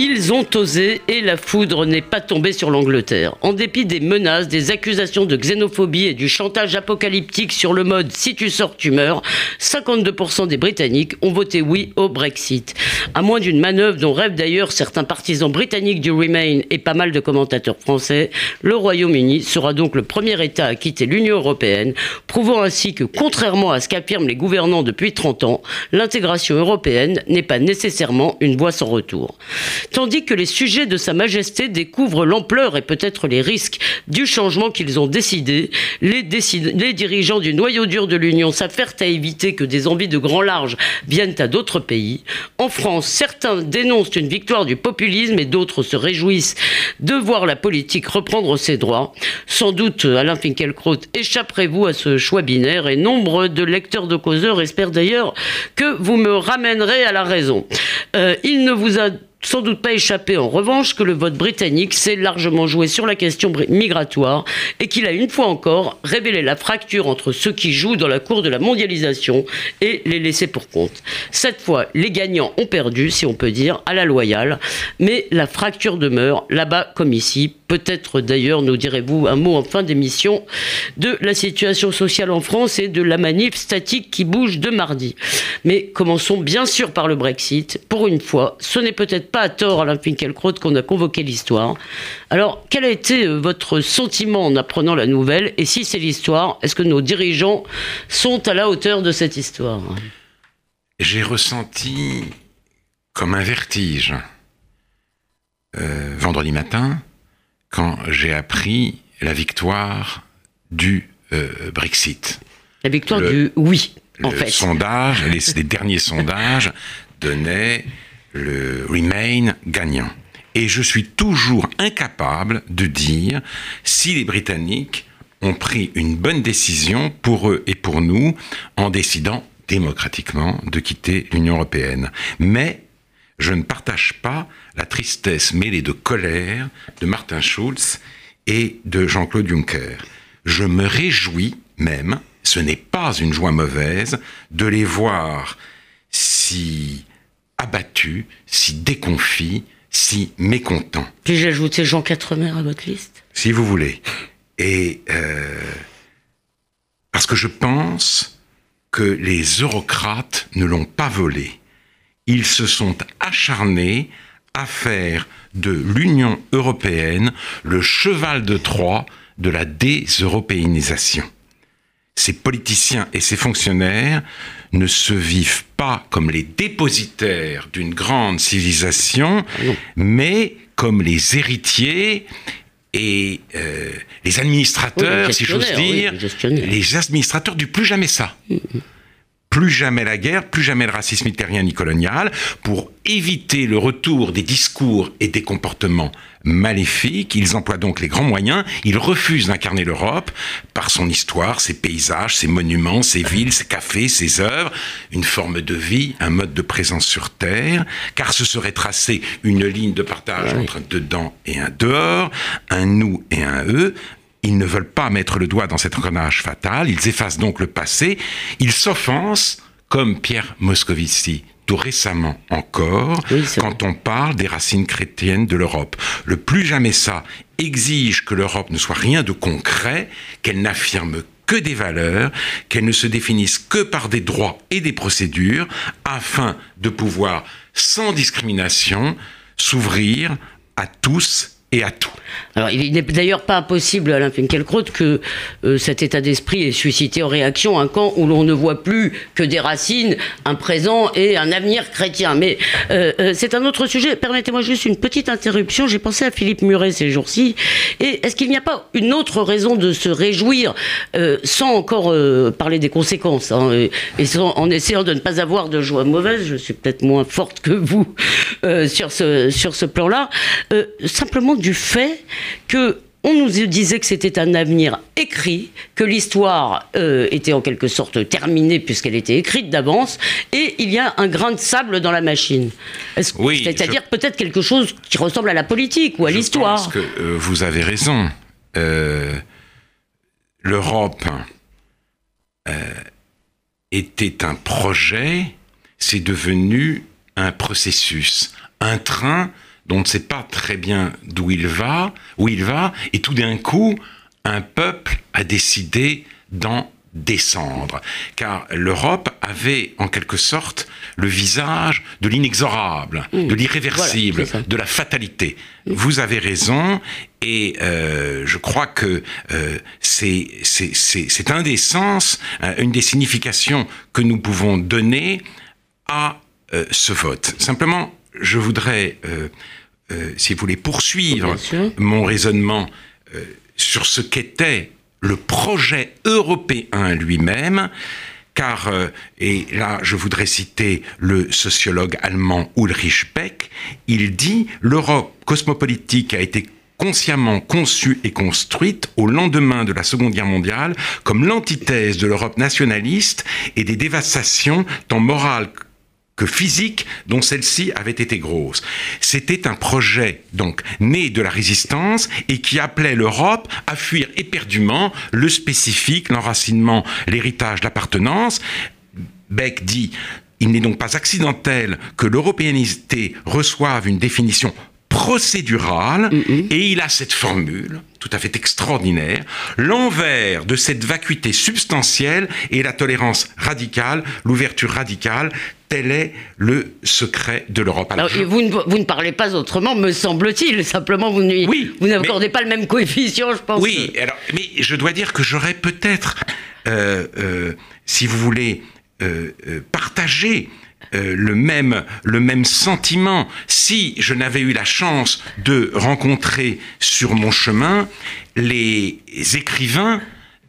Ils ont osé et la foudre n'est pas tombée sur l'Angleterre. En dépit des menaces, des accusations de xénophobie et du chantage apocalyptique sur le mode si tu sors, tu meurs, 52% des Britanniques ont voté oui au Brexit. À moins d'une manœuvre dont rêvent d'ailleurs certains partisans britanniques du Remain et pas mal de commentateurs français, le Royaume-Uni sera donc le premier État à quitter l'Union européenne, prouvant ainsi que, contrairement à ce qu'affirment les gouvernants depuis 30 ans, l'intégration européenne n'est pas nécessairement une voie sans retour tandis que les sujets de Sa Majesté découvrent l'ampleur et peut-être les risques du changement qu'ils ont décidé, les, dirigeants du noyau dur de l'Union s'affairent à éviter que des envies de grand large viennent à d'autres pays. En France, certains dénoncent une victoire du populisme et d'autres se réjouissent de voir la politique reprendre ses droits. Sans doute, Alain Finkielkraut, échapperez-vous à ce choix binaire et nombre de lecteurs de causeurs espèrent d'ailleurs que vous me ramènerez à la raison. Euh, il ne vous a sans doute pas échappé en revanche que le vote britannique s'est largement joué sur la question migratoire et qu'il a une fois encore révélé la fracture entre ceux qui jouent dans la cour de la mondialisation et les laissés pour compte. Cette fois, les gagnants ont perdu, si on peut dire, à la loyale, mais la fracture demeure là-bas comme ici. Peut-être d'ailleurs, nous direz-vous un mot en fin d'émission de la situation sociale en France et de la manif statique qui bouge de mardi. Mais commençons bien sûr par le Brexit. Pour une fois, ce n'est peut-être pas à tort, Alain Finkielkraut, qu'on a convoqué l'histoire. Alors, quel a été euh, votre sentiment en apprenant la nouvelle? Et si c'est l'histoire, est-ce que nos dirigeants sont à la hauteur de cette histoire? J'ai ressenti comme un vertige euh, vendredi matin quand j'ai appris la victoire du euh, Brexit. La victoire du oui, en fait. Sondage, les, les derniers sondages donnaient le Remain gagnant. Et je suis toujours incapable de dire si les Britanniques ont pris une bonne décision pour eux et pour nous en décidant démocratiquement de quitter l'Union européenne. Mais je ne partage pas la tristesse mêlée de colère de Martin Schulz et de Jean-Claude Juncker. Je me réjouis même, ce n'est pas une joie mauvaise, de les voir si abattu, si déconfit, si mécontent. Puis-je ajouter Jean Quatremer à votre liste Si vous voulez. Et euh, parce que je pense que les eurocrates ne l'ont pas volé. Ils se sont acharnés à faire de l'Union européenne le cheval de Troie de la déseuropéanisation. Ces politiciens et ces fonctionnaires ne se vivent pas comme les dépositaires d'une grande civilisation, ah mais comme les héritiers et euh, les administrateurs, si j'ose dire, les administrateurs du plus jamais ça. Mm, mm plus jamais la guerre, plus jamais le racisme italien ni colonial, pour éviter le retour des discours et des comportements maléfiques. Ils emploient donc les grands moyens. Ils refusent d'incarner l'Europe par son histoire, ses paysages, ses monuments, ses villes, ses cafés, ses œuvres, une forme de vie, un mode de présence sur Terre, car ce serait tracer une ligne de partage entre un dedans et un dehors, un nous et un eux, ils ne veulent pas mettre le doigt dans cet engrenage fatal, ils effacent donc le passé, ils s'offensent, comme Pierre Moscovici tout récemment encore, quand on parle des racines chrétiennes de l'Europe. Le plus jamais ça exige que l'Europe ne soit rien de concret, qu'elle n'affirme que des valeurs, qu'elle ne se définisse que par des droits et des procédures, afin de pouvoir, sans discrimination, s'ouvrir à tous et à tout. Alors, il n'est d'ailleurs pas impossible, Alain Finkielkraut, que euh, cet état d'esprit ait suscité en réaction un camp où l'on ne voit plus que des racines, un présent et un avenir chrétien. Mais euh, euh, c'est un autre sujet. Permettez-moi juste une petite interruption. J'ai pensé à Philippe Muret ces jours-ci. Et est-ce qu'il n'y a pas une autre raison de se réjouir, sans encore parler des conséquences, hein, et, en essayant de ne pas avoir de joie mauvaise, je suis peut-être moins forte que vous sur ce, sur ce plan-là, simplement du fait que on nous disait que c'était un avenir écrit, que l'histoire euh, était en quelque sorte terminée puisqu'elle était écrite d'avance, et il y a un grain de sable dans la machine. Oui, C'est-à-dire peut-être quelque chose qui ressemble à la politique ou à l'histoire. Je pense que euh, vous avez raison. Euh, L'Europe était un projet, c'est devenu un processus, un train dont on ne sait pas très bien d'où il va, où il va, et tout d'un coup, un peuple a décidé d'en descendre, car l'Europe avait en quelque sorte le visage de l'inexorable, mmh. de l'irréversible, de la fatalité. Mmh. Vous avez raison, et euh, je crois que euh, c'est un des sens, euh, une des significations que nous pouvons donner à ce vote. Simplement, je voudrais euh, si vous voulez, poursuivre mon raisonnement euh, sur ce qu'était le projet européen lui-même, car, euh, et là je voudrais citer le sociologue allemand Ulrich Beck, il dit l'Europe cosmopolitique a été consciemment conçue et construite au lendemain de la Seconde Guerre mondiale comme l'antithèse de l'Europe nationaliste et des dévastations tant morales que physique dont celle-ci avait été grosse. C'était un projet donc né de la résistance et qui appelait l'Europe à fuir éperdument le spécifique, l'enracinement, l'héritage, l'appartenance. Beck dit il n'est donc pas accidentel que l'européanité reçoive une définition procédurale et il a cette formule tout à fait extraordinaire. L'envers de cette vacuité substantielle est la tolérance radicale, l'ouverture radicale, Tel est le secret de l'Europe. vous, ne, vous, ne, parlez pas autrement, me semble-t-il. Simplement, vous, vous n'accordez pas le même coefficient, je pense. Oui, alors, mais je dois dire que j'aurais peut-être, euh, euh, si vous voulez, euh, partagé le, même, le même sentiment si je n'avais eu la chance de rencontrer sur mon chemin les écrivains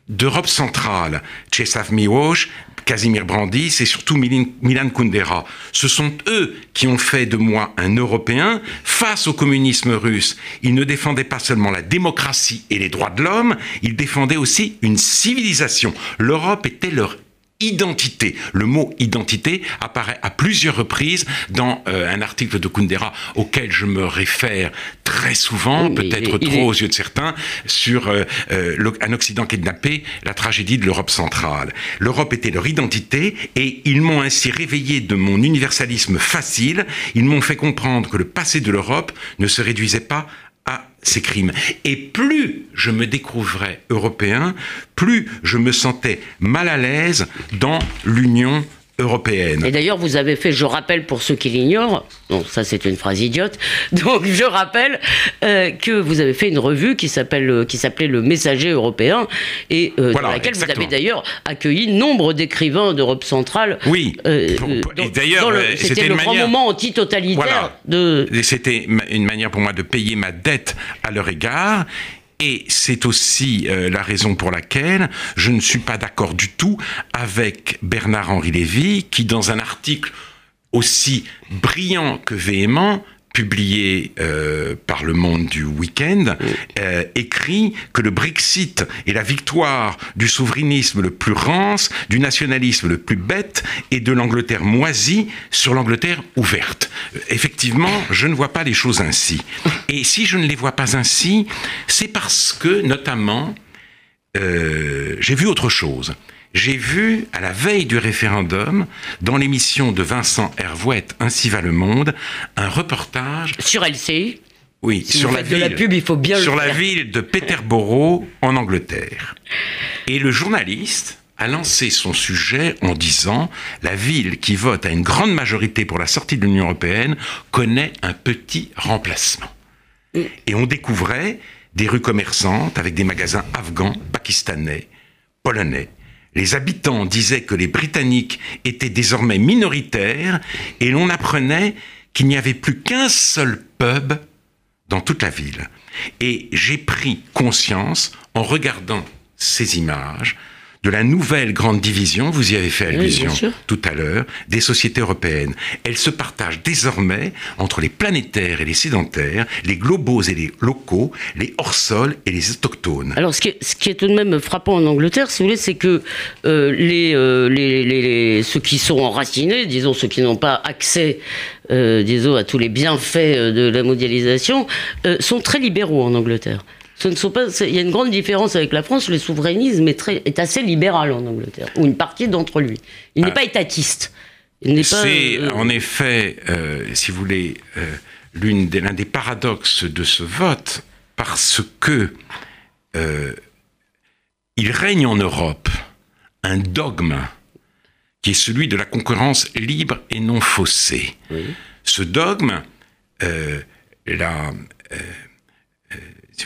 d'Europe centrale, Czeslaw Miłosz, Casimir Brandis et surtout Milan Kundera. Ce sont eux qui ont fait de moi un Européen face au communisme russe. Ils ne défendaient pas seulement la démocratie et les droits de l'homme, ils défendaient aussi une civilisation. L'Europe était leur identité. Le mot identité apparaît à plusieurs reprises dans euh, un article de Kundera auquel je me réfère très souvent, peut-être trop aux yeux de certains, sur euh, euh, un Occident kidnappé, la tragédie de l'Europe centrale. L'Europe était leur identité et ils m'ont ainsi réveillé de mon universalisme facile. Ils m'ont fait comprendre que le passé de l'Europe ne se réduisait pas ces crimes. Et plus je me découvrais européen, plus je me sentais mal à l'aise dans l'Union européenne. Et d'ailleurs, vous avez fait, je rappelle pour ceux qui l'ignorent, bon, ça c'est une phrase idiote, donc je rappelle euh, que vous avez fait une revue qui s'appelle euh, qui s'appelait Le Messager européen et euh, dans laquelle vous avez d'ailleurs accueilli nombre d'écrivains d'Europe centrale. Oui. et d'ailleurs, c'était le grand moment anti-totalitaire de. C'était une manière pour moi de payer ma dette à leur égard et c'est aussi euh, la raison pour laquelle je ne suis pas d'accord du tout avec Bernard-Henri Lévy, qui dans un article aussi brillant que véhément publié euh, par Le Monde du week-end, euh, écrit que le Brexit est la victoire du souverainisme le plus rance, du nationalisme le plus bête et de l'Angleterre moisie sur l'Angleterre ouverte. Euh, effectivement, je ne vois pas les choses ainsi. Et si je ne les vois pas ainsi, c'est parce que, notamment, j'ai vu autre chose j'ai vu, à la veille du référendum, dans l'émission de Vincent Hervouette, Ainsi va le monde, un reportage... Sur LCI Oui, sur, la ville, pub, il faut bien sur la ville de Peterborough, en Angleterre. Et le journaliste a lancé son sujet en disant La ville qui vote à une grande majorité pour la sortie de l'Union européenne connaît un petit remplacement. Et on découvrait des rues commerçantes avec des magasins afghans, pakistanais, polonais. Les habitants disaient que les Britanniques étaient désormais minoritaires et l'on apprenait qu'il n'y avait plus qu'un seul pub dans toute la ville. Et j'ai pris conscience, en regardant ces images, de la nouvelle grande division, vous y avez fait allusion tout à l'heure, des sociétés européennes. Elles se partagent désormais entre les planétaires et les sédentaires, les globaux et les locaux, les hors-sols et les autochtones. Alors ce qui, est, ce qui, est, tout de même frappant en Angleterre, si vous voulez, c'est que euh, les, euh, les, les, ceux qui sont enracinés, disons ceux qui n'ont pas accès euh, disons, à tous les bienfaits de la mondialisation, sont très libéraux en Angleterre. Ce ne sont pas, il y a une grande différence avec la France. Le souverainisme est, très, est assez libéral en Angleterre, ou une partie d'entre lui. Il n'est ah. pas étatiste. C'est en effet, si vous voulez, l'un des, des, paradoxes de ce vote, parce que il règne en Europe un dogme qui est celui de la concurrence libre et non faussée. Ce dogme, euh,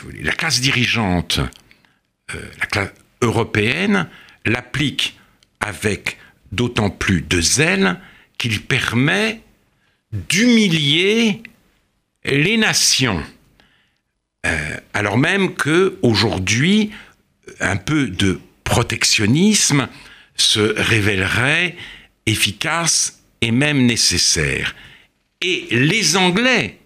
la, euh, euh, la, classe dirigeante, la classe européenne, l'applique avec d'autant plus de zèle qu'il permet d'humilier les nations. alors même que aujourd'hui, un peu de protectionnisme se révélerait efficace et même nécessaire. Et les Anglais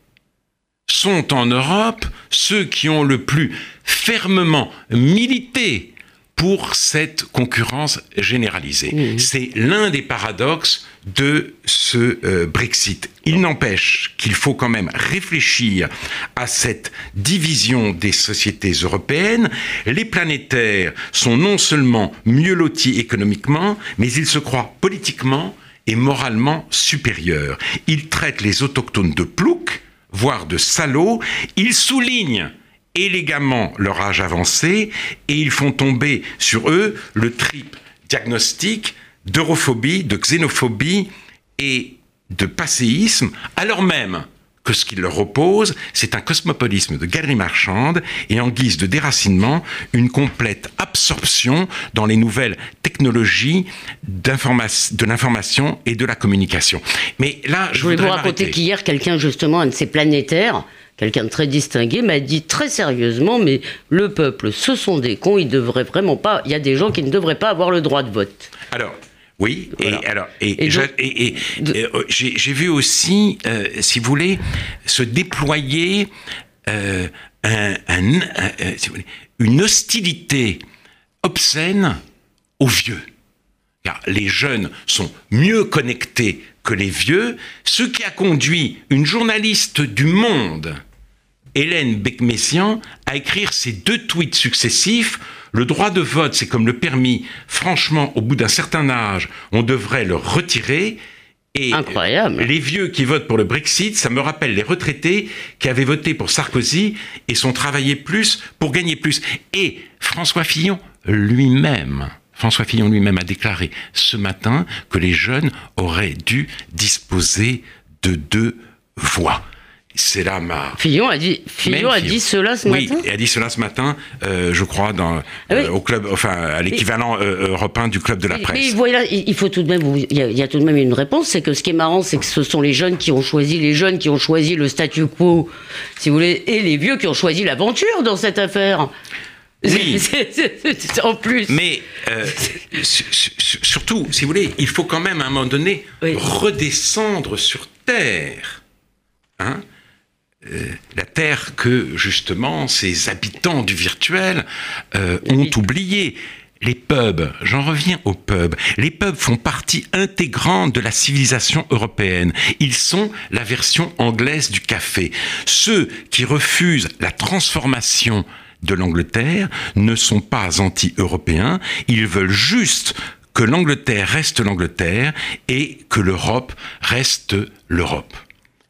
sont en Europe ceux qui ont le plus fermement milité pour cette concurrence généralisée. Mmh. C'est l'un des paradoxes de ce euh, Brexit. Il n'empêche qu'il faut quand même réfléchir à cette division des sociétés européennes. Les planétaires sont non seulement mieux lotis économiquement, mais ils se croient politiquement et moralement supérieurs. Ils traitent les autochtones de ploucs, voire de salauds. Ils soulignent élégamment leur âge avancé et ils font tomber sur eux le trip diagnostic d'europhobie, de xénophobie et de passéisme, alors même que ce qui leur oppose, c'est un cosmopolisme de galerie marchande et en guise de déracinement, une complète absorption dans les nouvelles technologies de l'information et de la communication. Mais là, je, je voulais vous raconter qu'hier, quelqu'un, justement, un de ces planétaires, quelqu'un de très distingué, m'a dit très sérieusement, mais le peuple, ce sont des cons, ils devraient vraiment pas, il y a des gens qui ne devraient pas avoir le droit de vote. Alors, oui, et alors, et, euh, j'ai vu aussi, euh, si vous voulez, se déployer euh, une hostilité obscène aux vieux. Car les jeunes sont mieux connectés que les vieux, ce qui a conduit une journaliste du Monde Hélène Becmessian à écrire ces deux tweets successifs. Le droit de vote, c'est comme le permis. Franchement, au bout d'un certain âge, on devrait le retirer. Et Incroyable. les vieux qui votent pour le Brexit, ça me rappelle les retraités qui avaient voté pour Sarkozy et sont travaillés plus pour gagner plus. Et François Fillon lui-même, François Fillon lui-même a déclaré ce matin que les jeunes auraient dû disposer de deux voix c'est là ma. Fillon a dit, Fillon a dit cela ce matin? Oui, il a dit cela ce matin, euh, je crois, dans, ah euh, au club, enfin, à l'équivalent euh, européen du club de la presse. Mais voilà, il faut tout de même, il y, a, tout de même une réponse, c'est que ce qui est marrant, c'est que ce sont les jeunes qui ont choisi, les jeunes qui ont choisi le statu quo, si vous voulez, et les vieux qui ont choisi l'aventure dans cette affaire. Oui. en plus. Mais surtout, si vous voulez, il faut quand même à un moment donné redescendre sur terre. Hein euh, la terre que justement ces habitants du virtuel euh, ont oublié. Les pubs, j'en reviens aux pubs. Les pubs font partie intégrante de la civilisation européenne. Ils sont la version anglaise du café. Ceux qui refusent la transformation de l'Angleterre ne sont pas anti-européens, ils veulent juste que l'Angleterre reste l'Angleterre et que l'Europe reste l'Europe.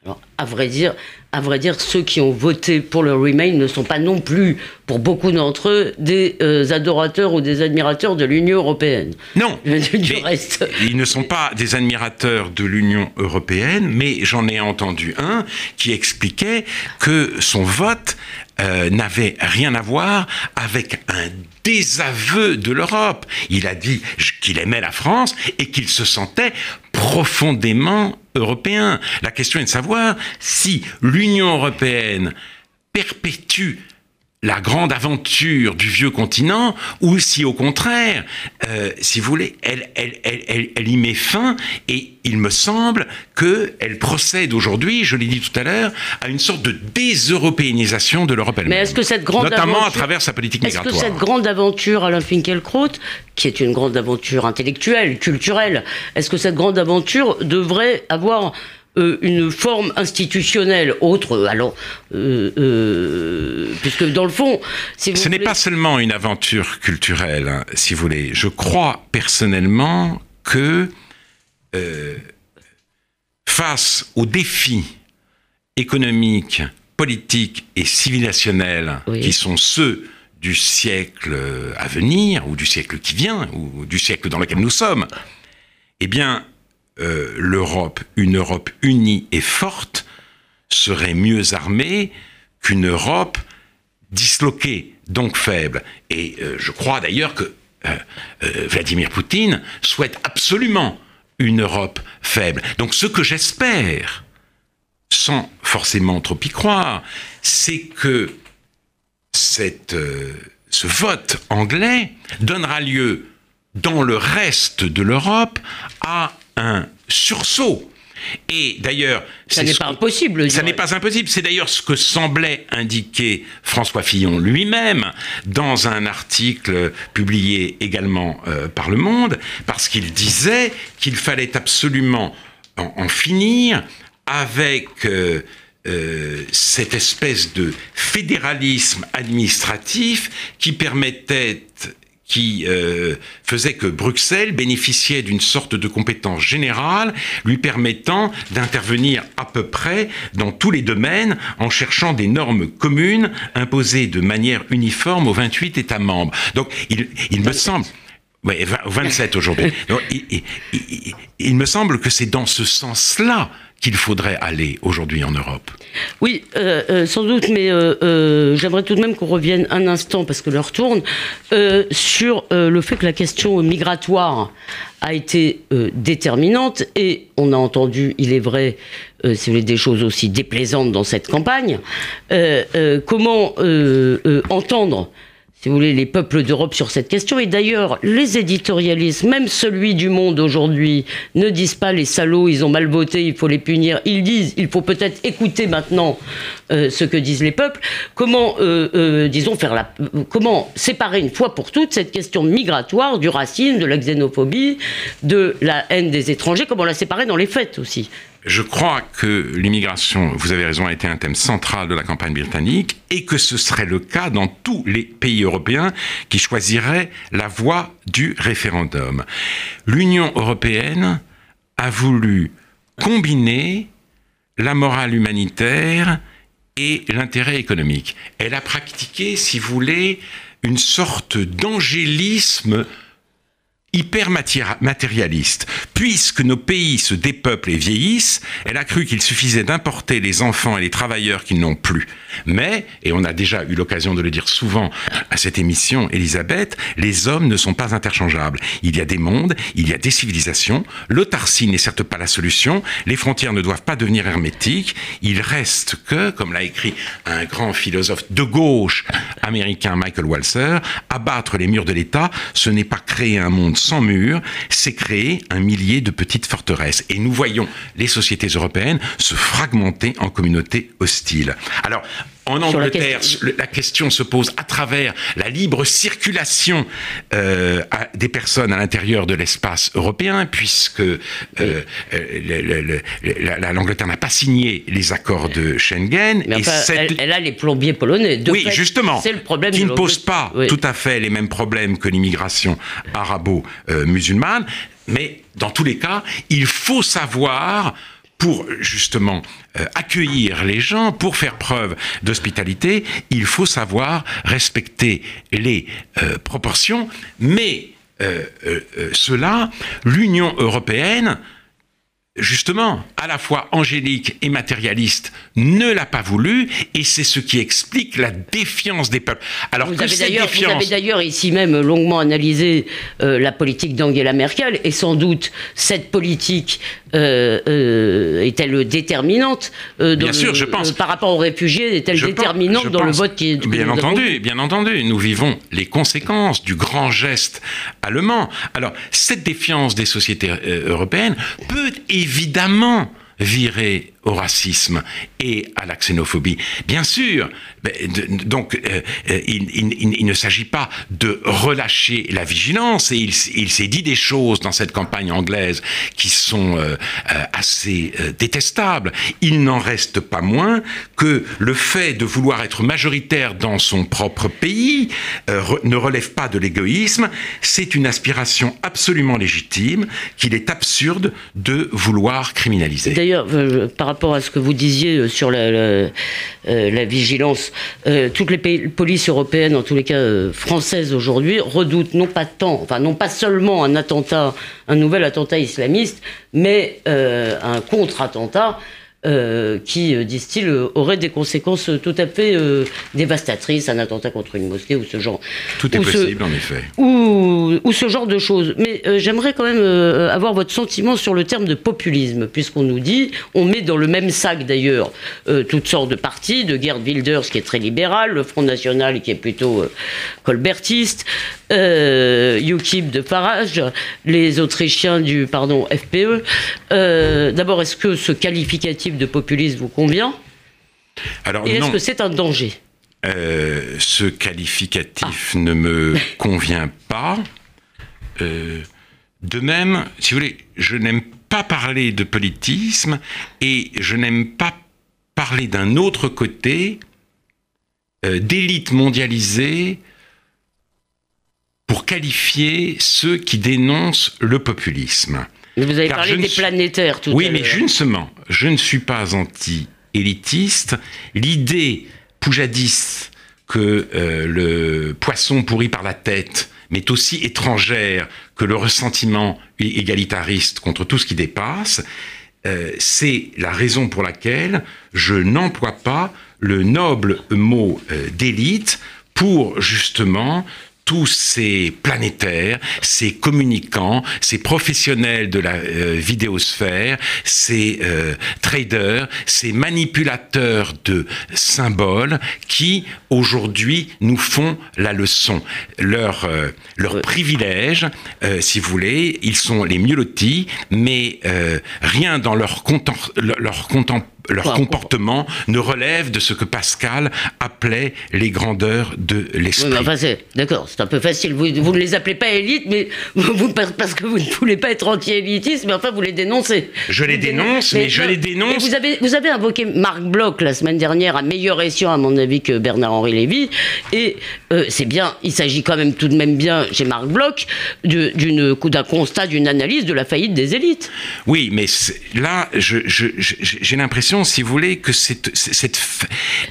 Alors, à vrai dire, à vrai dire, ceux qui ont voté pour le Remain ne sont pas non plus, pour beaucoup d'entre eux, des euh, adorateurs ou des admirateurs de l'Union européenne. Non, du reste. ils ne sont pas des admirateurs de l'Union européenne, mais j'en ai entendu un qui expliquait que son vote euh, n'avait rien à voir avec un désaveu de l'Europe. Il a dit qu'il aimait la France et qu'il se sentait profondément européen. La question est de savoir si l'Union européenne perpétue la grande aventure du vieux continent, ou si au contraire, euh, si vous voulez, elle, elle, elle, elle, y met fin, et il me semble qu'elle procède aujourd'hui, je l'ai dit tout à l'heure, à une sorte de déseuropéanisation de l'Europe elle-même. Mais est-ce que cette grande Notamment à travers sa politique migratoire. Est-ce que cette grande aventure, Alain Finkielkraut, qui est une grande aventure intellectuelle, culturelle, est-ce que cette grande aventure devrait avoir euh, une forme institutionnelle autre, alors, euh, euh, puisque dans le fond, si ce n'est pas seulement une aventure culturelle, hein, si vous voulez. Je crois personnellement que face aux défis économiques, politiques et civilisationnels qui sont ceux du siècle à venir, ou du siècle qui vient, ou du siècle dans lequel nous sommes, eh bien, euh, l'Europe, une Europe unie et forte, serait mieux armée qu'une Europe disloquée, donc faible. Et euh, je crois d'ailleurs que euh, Vladimir Poutine souhaite absolument une Europe faible. Donc ce que j'espère, sans forcément trop y croire, c'est que ce vote anglais donnera lieu dans le reste de l'Europe à un sursaut. Et d'ailleurs, ça n'est pas impossible. Ça n'est pas impossible. C'est d'ailleurs ce que semblait indiquer François Fillon lui-même dans un article publié également euh, par Le Monde, parce qu'il disait qu'il fallait absolument en, finir avec euh, euh, cette espèce de fédéralisme administratif qui permettait qui euh, faisait que Bruxelles bénéficiait d'une sorte de compétence générale lui permettant d'intervenir à peu près dans tous les domaines en cherchant des normes communes imposées de manière uniforme aux 28 États membres. Donc il, il me semble... Ouais, 27 aujourd'hui. Il, il, il, me semble que c'est dans ce sens-là qu'il faudrait aller aujourd'hui en Europe Oui, euh, euh, sans doute, mais euh, j'aimerais tout de même qu'on revienne un instant, parce que l'heure tourne, sur le fait que la question migratoire a été déterminante, et on a entendu, il est vrai, si vous des choses aussi déplaisantes dans cette campagne. comment entendre si vous les peuples d'Europe sur cette question. Et d'ailleurs, les éditorialistes, même celui du Monde aujourd'hui, ne disent pas les salauds, ils ont mal voté, il faut les punir. Ils disent, il faut peut-être écouter maintenant euh, ce que disent les peuples. Comment, euh, euh, disons, comment séparer une fois pour toutes cette question migratoire du racisme, de la xénophobie, de la haine des étrangers, comment la séparer dans les faits aussi? Je crois que l'immigration, vous avez raison, a été un thème central de la campagne britannique et que ce serait le cas dans tous les pays européens qui choisiraient la voie du référendum. L'Union européenne a voulu combiner la morale humanitaire et l'intérêt économique. Elle a pratiqué, si vous voulez, une sorte d'angélisme hyper matérialiste. Puisque nos pays se dépeuplent et vieillissent, elle a cru qu'il suffisait d'importer les enfants et les travailleurs qu'ils n'ont plus. Mais, et on a déjà eu l'occasion de le dire souvent à cette émission, Elisabeth, les hommes ne sont pas interchangeables. Il y a des mondes, il y a des civilisations. L'autarcie n'est certes pas la solution. Les frontières ne doivent pas devenir hermétiques. Il reste que, comme l'a écrit un grand philosophe de gauche américain, Michael Walzer, abattre les murs de l'État, ce n'est pas créer un monde sans mur, c'est créer un millier de petites forteresses. Et nous voyons les sociétés européennes se fragmenter en communautés hostiles. Alors, en Angleterre, la question... se pose à travers la libre circulation euh, des personnes à l'intérieur de l'espace européen, puisque euh, euh, l'Angleterre n'a pas signé les accords de Schengen. et elle, a les plombiers polonais. oui, justement. C'est le problème. Qui ne pose pas tout à fait les mêmes problèmes que l'immigration arabo-musulmane. Mais dans tous les cas, il faut savoir pour justement euh, accueillir les gens, pour faire preuve d'hospitalité, il faut savoir respecter les euh, proportions, mais cela, l'Union européenne justement, à la fois angélique et matérialiste, ne l'a pas voulu, et c'est ce qui explique la défiance des peuples. Alors vous, avez vous avez d'ailleurs ici même longuement analysé euh, la politique d'Angela Merkel, et sans doute cette politique euh, euh, est-elle déterminante Bien sûr, je pense. par rapport aux réfugiés, est-elle déterminante dans le vote qui est Bien entendu, bien entendu. Nous vivons les conséquences du grand geste allemand. Alors, cette défiance des sociétés européennes peut évidemment virer au racisme et à la xénophobie. Bien sûr, donc euh, euh, il, ne s'agit pas de relâcher la vigilance et il, s'est dit des choses dans cette campagne anglaise qui sont euh, assez détestables. Il n'en reste pas moins que le fait de vouloir être majoritaire dans son propre pays ne relève pas de l'égoïsme, c'est une aspiration absolument légitime qu'il est absurde de vouloir criminaliser. D'ailleurs, par rapport à ce que vous disiez euh, sur la, euh, la, vigilance, euh, toutes les polices européennes, en tous les cas françaises aujourd'hui, redoutent non pas tant, enfin non pas seulement un attentat, un nouvel attentat islamiste, mais un contre-attentat euh, qui, euh, disent-ils, euh, aurait des conséquences tout à fait dévastatrices, un attentat contre une mosquée ou ce genre. Tout est possible, en effet. Ou, ou, ce genre de choses. Mais j'aimerais quand même avoir votre sentiment sur le terme de populisme, puisqu'on nous dit, on met dans le même sac d'ailleurs toutes sortes de partis, de Gerd Wilders qui est très libéral, le Front National qui est plutôt colbertiste, UKIP de Farage, les Autrichiens du pardon FPE. D'abord, est-ce que ce qualificatif de populisme vous convient Alors, Et est-ce que c'est un danger euh, Ce qualificatif ne me convient pas. Euh, de même, si vous voulez, je n'aime pas parler de politisme et je n'aime pas parler d'un autre côté euh, d'élite mondialisée pour qualifier ceux qui dénoncent le populisme. Vous avez parlé des planétaires tout oui, à l'heure. Oui, mais justement, je ne suis pas anti-élitiste. L'idée poujadiste que euh, le poisson pourri par la tête m'est aussi étrangère que le ressentiment égalitariste contre tout ce qui dépasse, euh, c'est la raison pour laquelle je n'emploie pas le noble mot euh, d'élite pour justement tous ces planétaires, ces communicants, ces professionnels de la euh, vidéosphère, ces euh, traders, ces manipulateurs de symboles qui aujourd'hui nous font la leçon. Leur, euh, leur privilège, si vous voulez, ils sont les mieux lotis, mais rien dans leur, leur contemplation leur comportement ne relève de ce que Pascal appelait les grandeurs de l'esprit. Oui, enfin, d'accord, c'est un peu facile. Vous, vous, ne les appelez pas élites, mais vous, parce que vous ne voulez pas être anti-élitiste, mais enfin, vous les dénoncez. Je les dénonce, mais, je les dénonce. vous, avez, vous avez invoqué Marc Bloch la semaine dernière, à meilleur escient, à mon avis, que Bernard-Henri Lévy. Et euh, c'est bien, il s'agit quand même tout de même bien, chez Marc Bloch, d'un constat, d'une analyse de la faillite des élites. Oui, mais là, j'ai l'impression si vous voulez, que cette,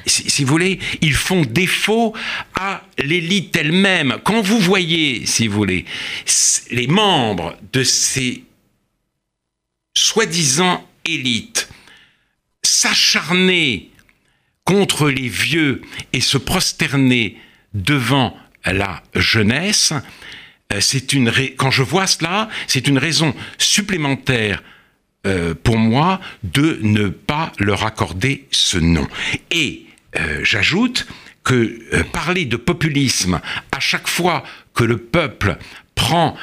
si vous voulez, ils font défaut à l'élite elle-même. Quand vous voyez, si vous voulez, les membres de ces soi-disant élites s'acharner contre les vieux et se prosterner devant la jeunesse, euh, c'est une quand je vois cela, c'est une raison supplémentaire euh, pour moi de ne pas leur accorder ce nom. Et euh, j'ajoute que euh, parler de populisme à chaque fois que le peuple prend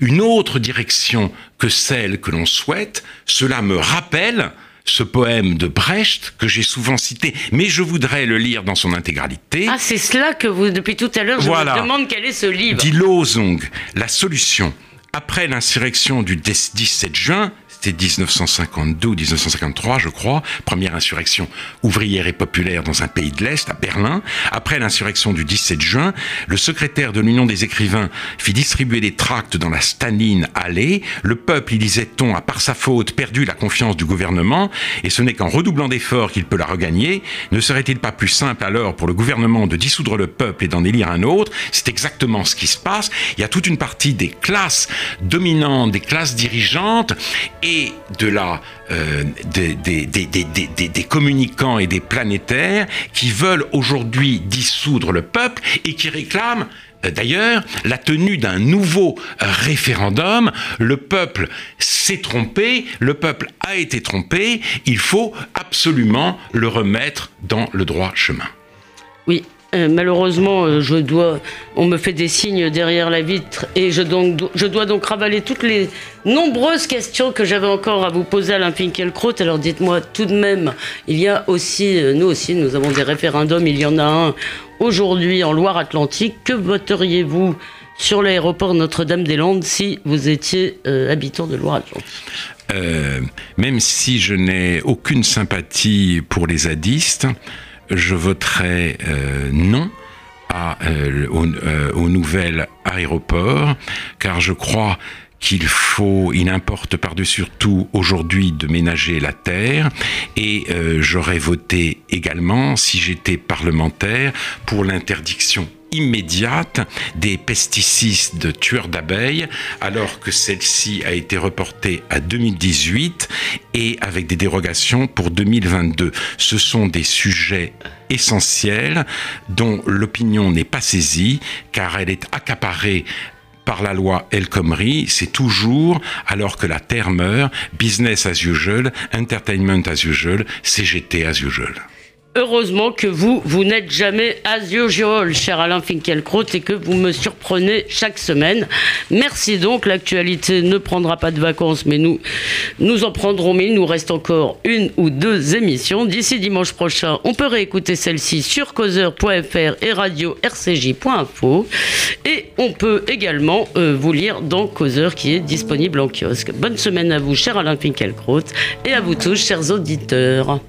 une autre direction que celle que l'on souhaite, cela me rappelle ce poème de Brecht que j'ai souvent cité, mais je voudrais le lire dans son intégralité. Ah, c'est cela que vous, depuis tout à l'heure, je vous demande quel est ce livre. Dit Lozung, La solution. Après l'insurrection du 17 juin, c'était 1952 ou 1953, je crois, première insurrection ouvrière et populaire dans un pays de l'Est, à Berlin. Après l'insurrection du 17 juin, le secrétaire de l'Union des écrivains fit distribuer des tracts dans la Staline allée. Le peuple, y disait-on, a par sa faute perdu la confiance du gouvernement, et ce n'est qu'en redoublant d'efforts qu'il peut la regagner. Ne serait-il pas plus simple alors pour le gouvernement de dissoudre le peuple et d'en élire un autre? C'est exactement ce qui se passe. Il y a toute une partie des classes dominantes, des classes dirigeantes, de la, euh, des, communicants et des planétaires qui veulent aujourd'hui dissoudre le peuple et qui réclament euh, D'ailleurs, la tenue d'un nouveau référendum, le peuple s'est trompé, le peuple a été trompé, il faut absolument le remettre dans le droit chemin. Oui, euh, malheureusement, euh, je dois, on me fait des signes derrière la vitre et je, donc, dois donc ravaler toutes les nombreuses questions que j'avais encore à vous poser Alain Finkielkraut. Alors dites-moi tout de même, il y a aussi, euh, nous aussi, nous avons des référendums, il y en a un aujourd'hui en Loire-Atlantique. Que voteriez-vous sur l'aéroport Notre-Dame-des-Landes si vous étiez habitant de Loire-Atlantique? Même si je n'ai aucune sympathie pour les zadistes, je voterai euh, non euh, euh, au, nouvel aéroport, car je crois qu'il faut, il importe par-dessus tout aujourd'hui de ménager la terre et j'aurais voté également, si j'étais parlementaire, pour l'interdiction immédiate des pesticides tueurs d'abeilles, alors que celle-ci a été reportée à 2018 et avec des dérogations pour 2022. Ce sont des sujets essentiels dont l'opinion n'est pas saisie car elle est accaparée par la loi El Khomri, c'est toujours, alors que la Terre meurt, business as usual, entertainment as usual, CGT as usual. Heureusement que vous, vous n'êtes jamais as usual, cher Alain Finkielkraut, et que vous me surprenez chaque semaine. Merci donc. L'actualité ne prendra pas de vacances, mais nous, nous en prendrons. Mais il nous reste encore une ou deux émissions. D'ici dimanche prochain, on peut réécouter celle-ci sur causeur.fr et radio-rcj.info. Et on peut également euh, vous lire dans Causeur qui est disponible en kiosque. Bonne semaine à vous, cher Alain Finkielkraut, et à vous tous, chers auditeurs.